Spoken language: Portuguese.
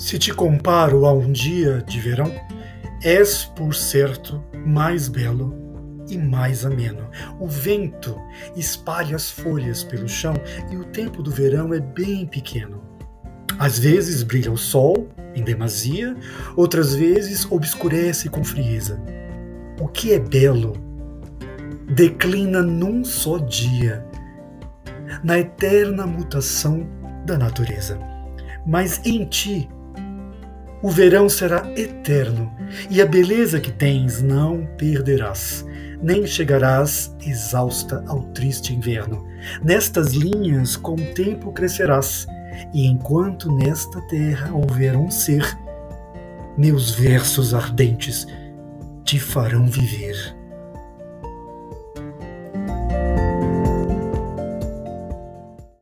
Se te comparo a um dia de verão, és, por certo, mais belo e mais ameno. O vento espalha as folhas pelo chão e o tempo do verão é bem pequeno. Às vezes brilha o sol, em demasia, outras vezes obscurece com frieza. O que é belo declina num só dia, na eterna mutação da natureza. Mas em ti o verão será eterno, e a beleza que tens não perderás, nem chegarás exausta ao triste inverno. Nestas linhas com o tempo crescerás, e enquanto nesta terra houver um ser, meus versos ardentes te farão viver.